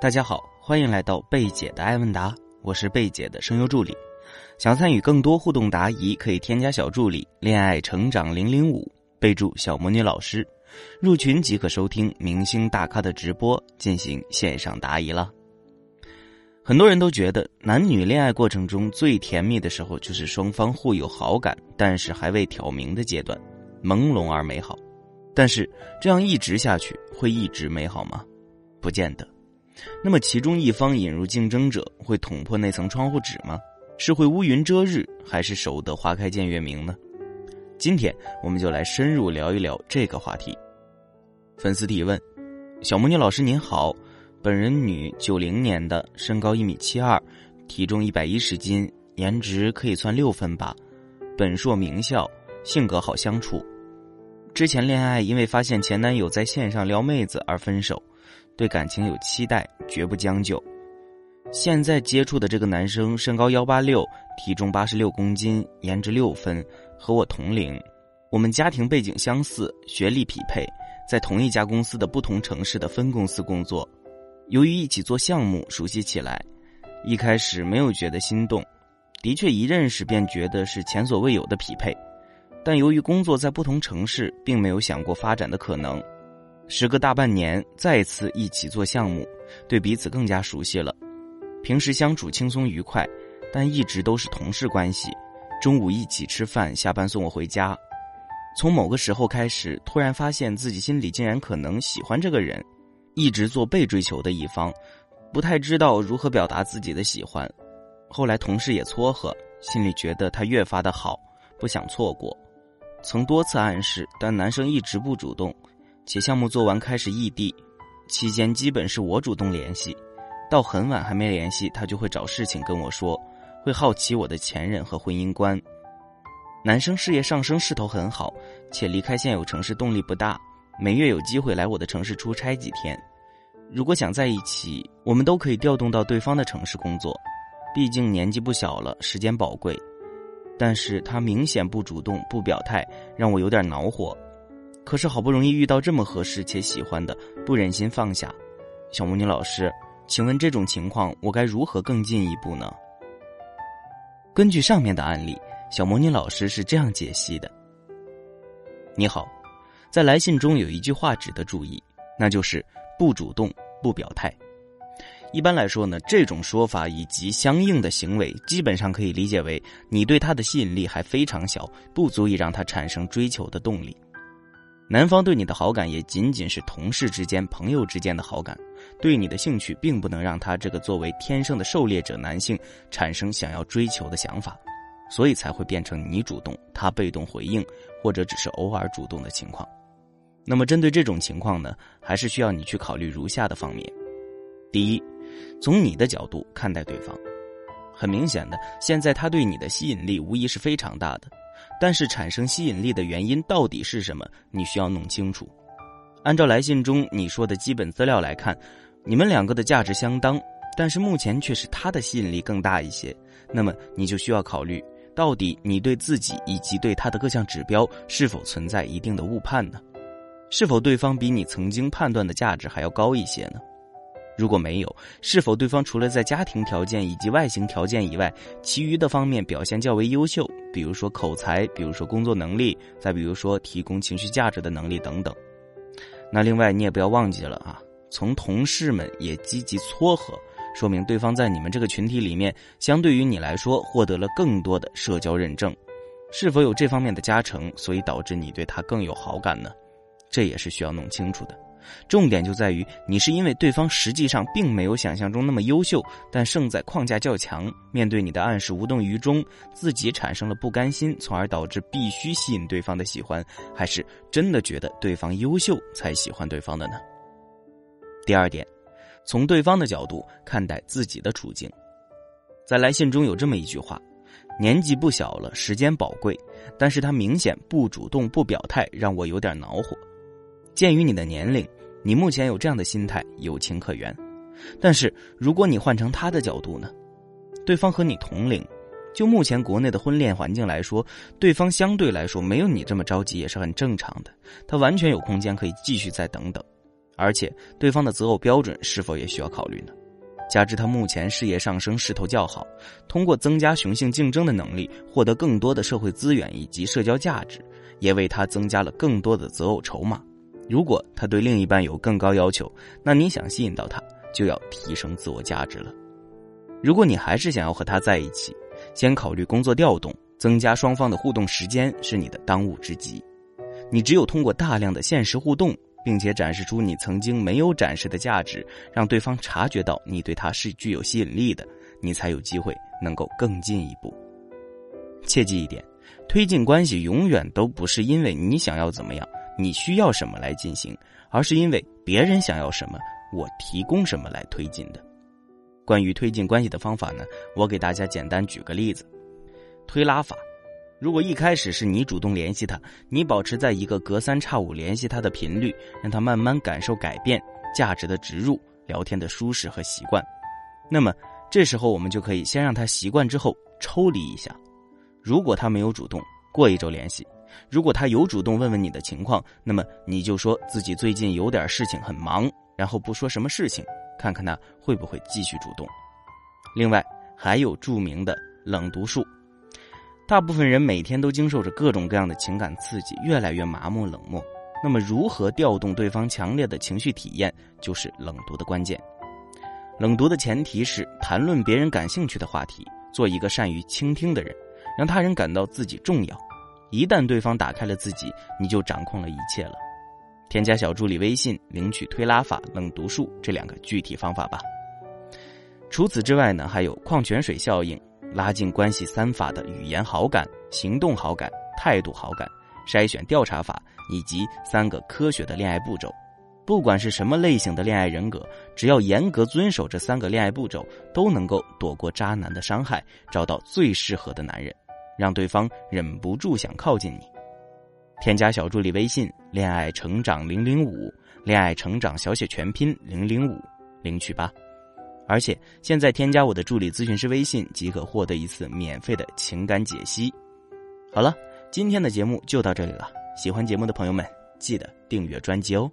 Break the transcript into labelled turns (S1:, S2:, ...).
S1: 大家好，欢迎来到贝姐的爱问答，我是贝姐的声优助理。想参与更多互动答疑，可以添加小助理“恋爱成长零零五”，备注“小魔女老师”，入群即可收听明星大咖的直播，进行线上答疑了。很多人都觉得，男女恋爱过程中最甜蜜的时候，就是双方互有好感，但是还未挑明的阶段，朦胧而美好。但是这样一直下去，会一直美好吗？不见得。那么，其中一方引入竞争者，会捅破那层窗户纸吗？是会乌云遮日，还是守得花开见月明呢？今天我们就来深入聊一聊这个话题。粉丝提问：小魔女老师您好，本人女，九零年的，身高一米七二，体重一百一十斤，颜值可以算六分吧，本硕名校，性格好相处。之前恋爱因为发现前男友在线上撩妹子而分手。对感情有期待，绝不将就。现在接触的这个男生身高幺八六，体重八十六公斤，颜值六分，和我同龄。我们家庭背景相似，学历匹配，在同一家公司的不同城市的分公司工作。由于一起做项目，熟悉起来。一开始没有觉得心动，的确一认识便觉得是前所未有的匹配。但由于工作在不同城市，并没有想过发展的可能。时隔大半年，再次一起做项目，对彼此更加熟悉了。平时相处轻松愉快，但一直都是同事关系。中午一起吃饭，下班送我回家。从某个时候开始，突然发现自己心里竟然可能喜欢这个人，一直做被追求的一方，不太知道如何表达自己的喜欢。后来同事也撮合，心里觉得他越发的好，不想错过。曾多次暗示，但男生一直不主动。且项目做完开始异地，期间基本是我主动联系，到很晚还没联系，他就会找事情跟我说，会好奇我的前任和婚姻观。男生事业上升势头很好，且离开现有城市动力不大，每月有机会来我的城市出差几天。如果想在一起，我们都可以调动到对方的城市工作，毕竟年纪不小了，时间宝贵。但是他明显不主动不表态，让我有点恼火。可是好不容易遇到这么合适且喜欢的，不忍心放下。小魔女老师，请问这种情况我该如何更进一步呢？根据上面的案例，小魔女老师是这样解析的：你好，在来信中有一句话值得注意，那就是不主动不表态。一般来说呢，这种说法以及相应的行为，基本上可以理解为你对他的吸引力还非常小，不足以让他产生追求的动力。男方对你的好感也仅仅是同事之间、朋友之间的好感，对你的兴趣并不能让他这个作为天生的狩猎者男性产生想要追求的想法，所以才会变成你主动，他被动回应，或者只是偶尔主动的情况。那么针对这种情况呢，还是需要你去考虑如下的方面：第一，从你的角度看待对方，很明显的，现在他对你的吸引力无疑是非常大的。但是产生吸引力的原因到底是什么？你需要弄清楚。按照来信中你说的基本资料来看，你们两个的价值相当，但是目前却是他的吸引力更大一些。那么你就需要考虑，到底你对自己以及对他的各项指标是否存在一定的误判呢？是否对方比你曾经判断的价值还要高一些呢？如果没有，是否对方除了在家庭条件以及外形条件以外，其余的方面表现较为优秀？比如说口才，比如说工作能力，再比如说提供情绪价值的能力等等。那另外你也不要忘记了啊，从同事们也积极撮合，说明对方在你们这个群体里面，相对于你来说获得了更多的社交认证。是否有这方面的加成，所以导致你对他更有好感呢？这也是需要弄清楚的。重点就在于，你是因为对方实际上并没有想象中那么优秀，但胜在框架较强，面对你的暗示无动于衷，自己产生了不甘心，从而导致必须吸引对方的喜欢，还是真的觉得对方优秀才喜欢对方的呢？第二点，从对方的角度看待自己的处境，在来信中有这么一句话：年纪不小了，时间宝贵，但是他明显不主动不表态，让我有点恼火。鉴于你的年龄，你目前有这样的心态，有情可原。但是如果你换成他的角度呢？对方和你同龄，就目前国内的婚恋环境来说，对方相对来说没有你这么着急也是很正常的。他完全有空间可以继续再等等。而且对方的择偶标准是否也需要考虑呢？加之他目前事业上升势头较好，通过增加雄性竞争的能力，获得更多的社会资源以及社交价值，也为他增加了更多的择偶筹码。如果他对另一半有更高要求，那你想吸引到他，就要提升自我价值了。如果你还是想要和他在一起，先考虑工作调动，增加双方的互动时间是你的当务之急。你只有通过大量的现实互动。并且展示出你曾经没有展示的价值，让对方察觉到你对他是具有吸引力的，你才有机会能够更进一步。切记一点，推进关系永远都不是因为你想要怎么样，你需要什么来进行，而是因为别人想要什么，我提供什么来推进的。关于推进关系的方法呢，我给大家简单举个例子：推拉法。如果一开始是你主动联系他，你保持在一个隔三差五联系他的频率，让他慢慢感受改变、价值的植入、聊天的舒适和习惯。那么这时候我们就可以先让他习惯之后抽离一下。如果他没有主动，过一周联系；如果他有主动问问你的情况，那么你就说自己最近有点事情很忙，然后不说什么事情，看看他会不会继续主动。另外还有著名的冷读术。大部分人每天都经受着各种各样的情感刺激，越来越麻木冷漠。那么，如何调动对方强烈的情绪体验，就是冷读的关键。冷读的前提是谈论别人感兴趣的话题，做一个善于倾听的人，让他人感到自己重要。一旦对方打开了自己，你就掌控了一切了。添加小助理微信，领取推拉法、冷读术这两个具体方法吧。除此之外呢，还有矿泉水效应。拉近关系三法的语言好感、行动好感、态度好感，筛选调查法以及三个科学的恋爱步骤。不管是什么类型的恋爱人格，只要严格遵守这三个恋爱步骤，都能够躲过渣男的伤害，找到最适合的男人，让对方忍不住想靠近你。添加小助理微信“恋爱成长零零五”，恋爱成长小写全拼零零五，领取吧。而且现在添加我的助理咨询师微信即可获得一次免费的情感解析。好了，今天的节目就到这里了。喜欢节目的朋友们，记得订阅专辑哦。